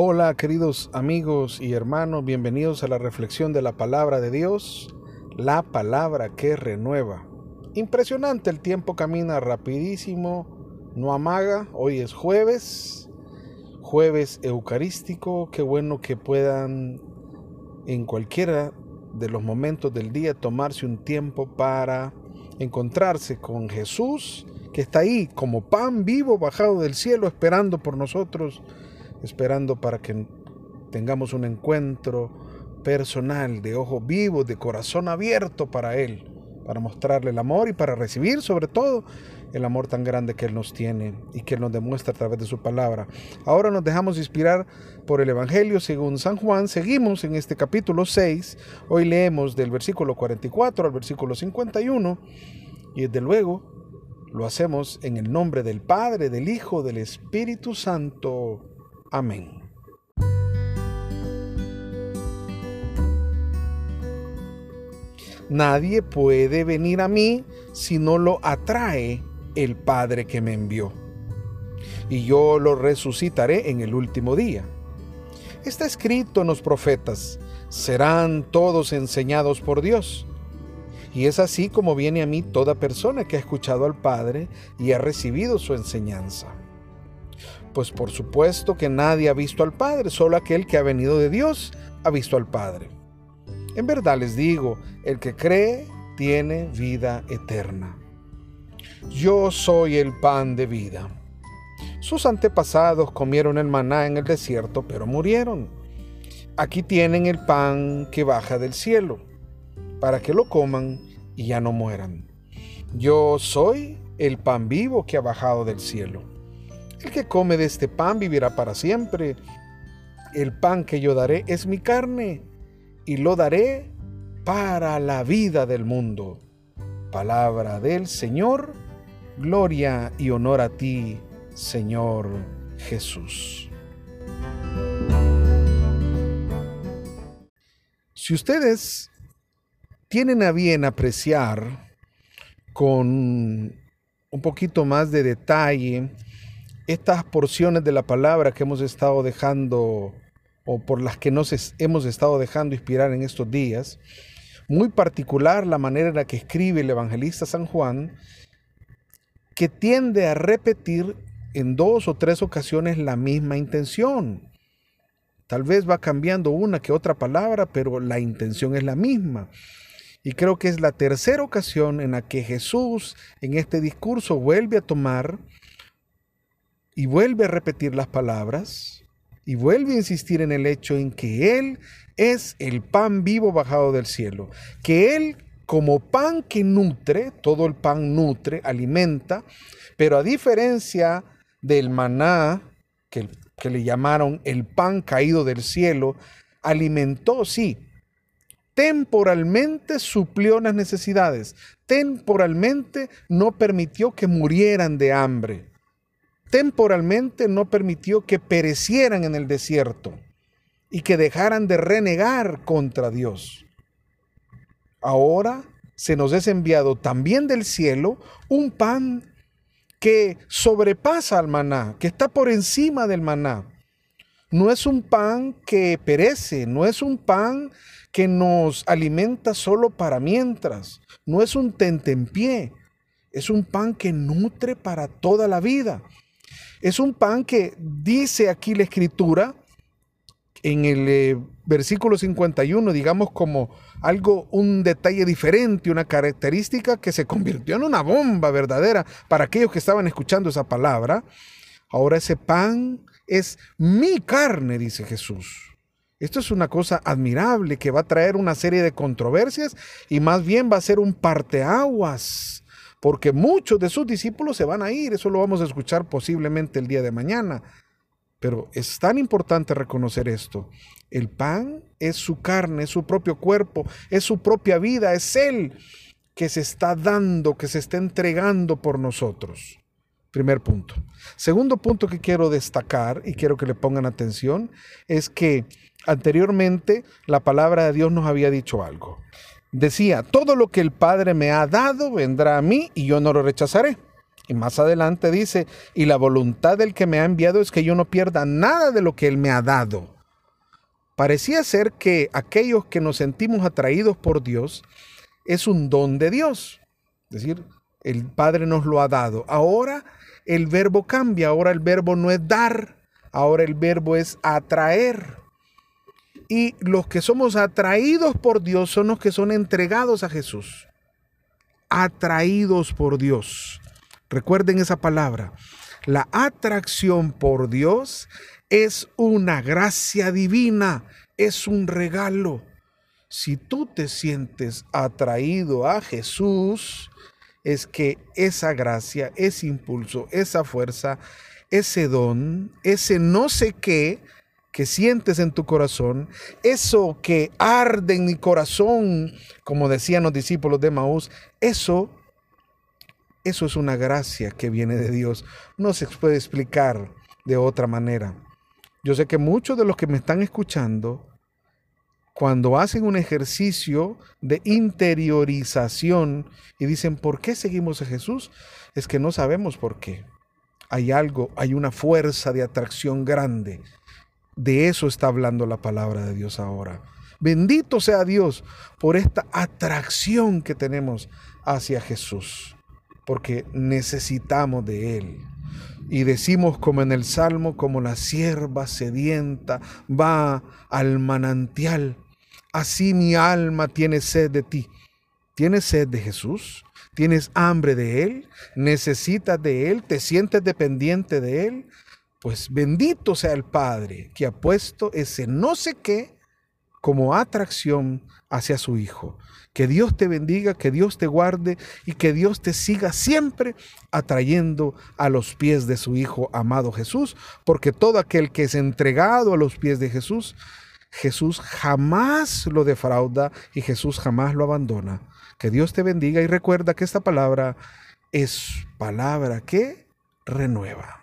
Hola queridos amigos y hermanos, bienvenidos a la reflexión de la palabra de Dios, la palabra que renueva. Impresionante, el tiempo camina rapidísimo, no amaga, hoy es jueves, jueves eucarístico, qué bueno que puedan en cualquiera de los momentos del día tomarse un tiempo para encontrarse con Jesús, que está ahí como pan vivo bajado del cielo esperando por nosotros esperando para que tengamos un encuentro personal, de ojo vivo, de corazón abierto para Él, para mostrarle el amor y para recibir sobre todo el amor tan grande que Él nos tiene y que Él nos demuestra a través de su palabra. Ahora nos dejamos inspirar por el Evangelio según San Juan. Seguimos en este capítulo 6. Hoy leemos del versículo 44 al versículo 51 y desde luego lo hacemos en el nombre del Padre, del Hijo, del Espíritu Santo. Amén. Nadie puede venir a mí si no lo atrae el Padre que me envió. Y yo lo resucitaré en el último día. Está escrito en los profetas, serán todos enseñados por Dios. Y es así como viene a mí toda persona que ha escuchado al Padre y ha recibido su enseñanza. Pues por supuesto que nadie ha visto al Padre, solo aquel que ha venido de Dios ha visto al Padre. En verdad les digo, el que cree tiene vida eterna. Yo soy el pan de vida. Sus antepasados comieron el maná en el desierto, pero murieron. Aquí tienen el pan que baja del cielo, para que lo coman y ya no mueran. Yo soy el pan vivo que ha bajado del cielo. El que come de este pan vivirá para siempre. El pan que yo daré es mi carne y lo daré para la vida del mundo. Palabra del Señor, gloria y honor a ti, Señor Jesús. Si ustedes tienen a bien apreciar con un poquito más de detalle estas porciones de la palabra que hemos estado dejando o por las que nos hemos estado dejando inspirar en estos días, muy particular la manera en la que escribe el evangelista San Juan, que tiende a repetir en dos o tres ocasiones la misma intención. Tal vez va cambiando una que otra palabra, pero la intención es la misma. Y creo que es la tercera ocasión en la que Jesús en este discurso vuelve a tomar y vuelve a repetir las palabras y vuelve a insistir en el hecho en que Él es el pan vivo bajado del cielo, que Él como pan que nutre, todo el pan nutre, alimenta, pero a diferencia del maná, que, que le llamaron el pan caído del cielo, alimentó, sí, temporalmente suplió las necesidades, temporalmente no permitió que murieran de hambre temporalmente no permitió que perecieran en el desierto y que dejaran de renegar contra Dios. Ahora se nos es enviado también del cielo un pan que sobrepasa al maná, que está por encima del maná. No es un pan que perece, no es un pan que nos alimenta solo para mientras, no es un tentempié, es un pan que nutre para toda la vida. Es un pan que dice aquí la escritura en el eh, versículo 51, digamos como algo, un detalle diferente, una característica que se convirtió en una bomba verdadera para aquellos que estaban escuchando esa palabra. Ahora ese pan es mi carne, dice Jesús. Esto es una cosa admirable que va a traer una serie de controversias y más bien va a ser un parteaguas porque muchos de sus discípulos se van a ir, eso lo vamos a escuchar posiblemente el día de mañana. Pero es tan importante reconocer esto. El pan es su carne, es su propio cuerpo, es su propia vida, es Él que se está dando, que se está entregando por nosotros. Primer punto. Segundo punto que quiero destacar y quiero que le pongan atención es que anteriormente la palabra de Dios nos había dicho algo decía, todo lo que el Padre me ha dado vendrá a mí y yo no lo rechazaré. Y más adelante dice, y la voluntad del que me ha enviado es que yo no pierda nada de lo que él me ha dado. Parecía ser que aquellos que nos sentimos atraídos por Dios es un don de Dios. Es decir, el Padre nos lo ha dado. Ahora el verbo cambia, ahora el verbo no es dar, ahora el verbo es atraer. Y los que somos atraídos por Dios son los que son entregados a Jesús. Atraídos por Dios. Recuerden esa palabra. La atracción por Dios es una gracia divina, es un regalo. Si tú te sientes atraído a Jesús, es que esa gracia, ese impulso, esa fuerza, ese don, ese no sé qué, que sientes en tu corazón, eso que arde en mi corazón, como decían los discípulos de Maús, eso, eso es una gracia que viene de Dios. No se puede explicar de otra manera. Yo sé que muchos de los que me están escuchando, cuando hacen un ejercicio de interiorización y dicen, ¿por qué seguimos a Jesús? Es que no sabemos por qué. Hay algo, hay una fuerza de atracción grande de eso está hablando la palabra de Dios ahora. Bendito sea Dios por esta atracción que tenemos hacia Jesús, porque necesitamos de Él. Y decimos como en el Salmo, como la sierva sedienta va al manantial, así mi alma tiene sed de ti. ¿Tienes sed de Jesús? ¿Tienes hambre de Él? ¿Necesitas de Él? ¿Te sientes dependiente de Él? Pues bendito sea el Padre que ha puesto ese no sé qué como atracción hacia su Hijo. Que Dios te bendiga, que Dios te guarde y que Dios te siga siempre atrayendo a los pies de su Hijo amado Jesús, porque todo aquel que es entregado a los pies de Jesús, Jesús jamás lo defrauda y Jesús jamás lo abandona. Que Dios te bendiga y recuerda que esta palabra es palabra que renueva.